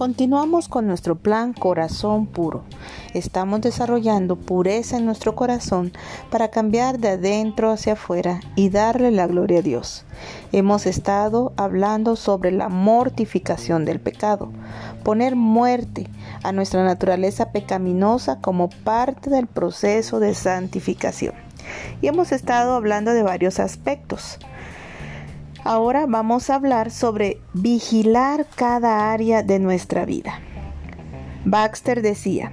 Continuamos con nuestro plan Corazón Puro. Estamos desarrollando pureza en nuestro corazón para cambiar de adentro hacia afuera y darle la gloria a Dios. Hemos estado hablando sobre la mortificación del pecado, poner muerte a nuestra naturaleza pecaminosa como parte del proceso de santificación. Y hemos estado hablando de varios aspectos. Ahora vamos a hablar sobre vigilar cada área de nuestra vida. Baxter decía,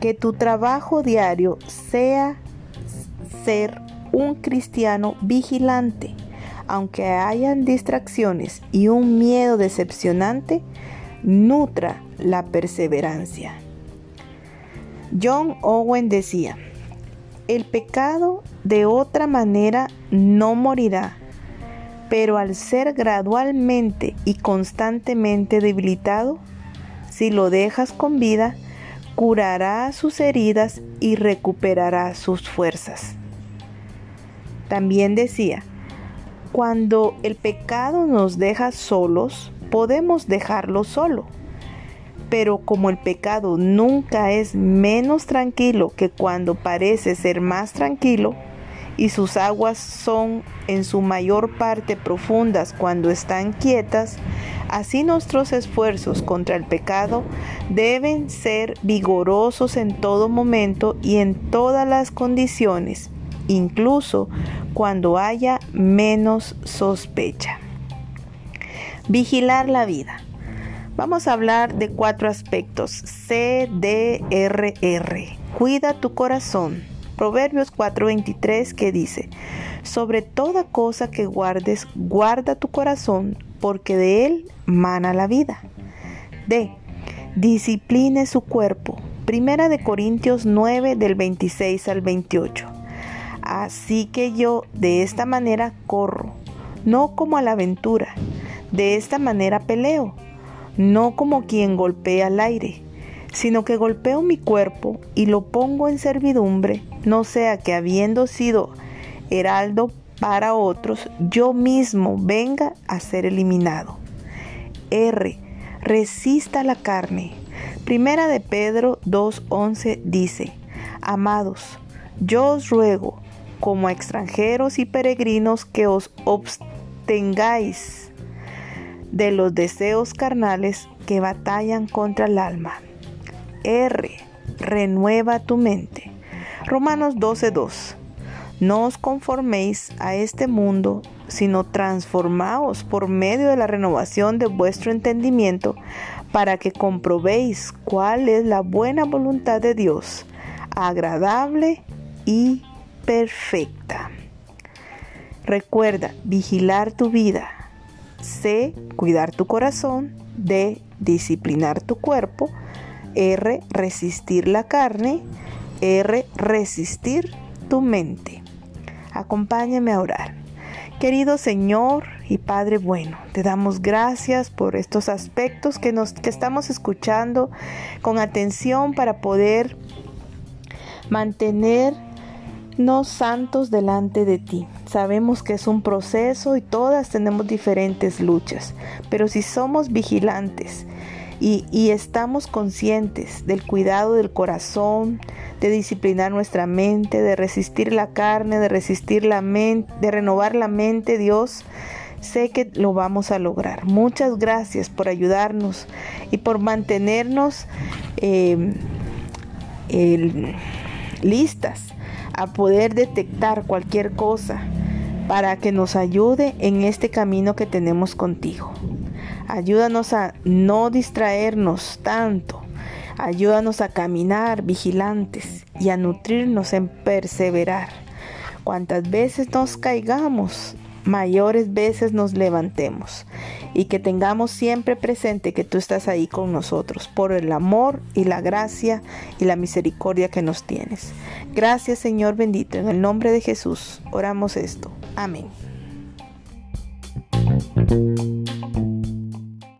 que tu trabajo diario sea ser un cristiano vigilante, aunque hayan distracciones y un miedo decepcionante, nutra la perseverancia. John Owen decía, el pecado de otra manera no morirá, pero al ser gradualmente y constantemente debilitado, si lo dejas con vida, curará sus heridas y recuperará sus fuerzas. También decía, cuando el pecado nos deja solos, podemos dejarlo solo. Pero como el pecado nunca es menos tranquilo que cuando parece ser más tranquilo, y sus aguas son en su mayor parte profundas cuando están quietas, así nuestros esfuerzos contra el pecado deben ser vigorosos en todo momento y en todas las condiciones, incluso cuando haya menos sospecha. Vigilar la vida. Vamos a hablar de cuatro aspectos. CDRR. Cuida tu corazón. Proverbios 4:23 que dice, sobre toda cosa que guardes, guarda tu corazón, porque de él mana la vida. D. Discipline su cuerpo. Primera de Corintios 9 del 26 al 28. Así que yo de esta manera corro, no como a la aventura, de esta manera peleo, no como quien golpea al aire sino que golpeo mi cuerpo y lo pongo en servidumbre, no sea que habiendo sido heraldo para otros, yo mismo venga a ser eliminado. R. Resista la carne. Primera de Pedro 2.11 dice, Amados, yo os ruego, como extranjeros y peregrinos, que os abstengáis de los deseos carnales que batallan contra el alma R. Renueva tu mente. Romanos 12:2. No os conforméis a este mundo, sino transformaos por medio de la renovación de vuestro entendimiento, para que comprobéis cuál es la buena voluntad de Dios, agradable y perfecta. Recuerda vigilar tu vida. C. Cuidar tu corazón. D. Disciplinar tu cuerpo. R, resistir la carne. R, resistir tu mente. Acompáñame a orar. Querido Señor y Padre bueno, te damos gracias por estos aspectos que, nos, que estamos escuchando con atención para poder mantenernos santos delante de ti. Sabemos que es un proceso y todas tenemos diferentes luchas, pero si somos vigilantes, y, estamos conscientes del cuidado del corazón, de disciplinar nuestra mente, de resistir la carne, de resistir la mente, de renovar la mente, Dios, sé que lo vamos a lograr. Muchas gracias por ayudarnos y por mantenernos em, listas a poder detectar cualquier cosa para que nos ayude en este camino que tenemos contigo. Ayúdanos a no distraernos tanto. Ayúdanos a caminar vigilantes y a nutrirnos en perseverar. Cuantas veces nos caigamos, mayores veces nos levantemos y que tengamos siempre presente que tú estás ahí con nosotros por el amor y la gracia y la misericordia que nos tienes. Gracias Señor bendito, en el nombre de Jesús oramos esto. Amén.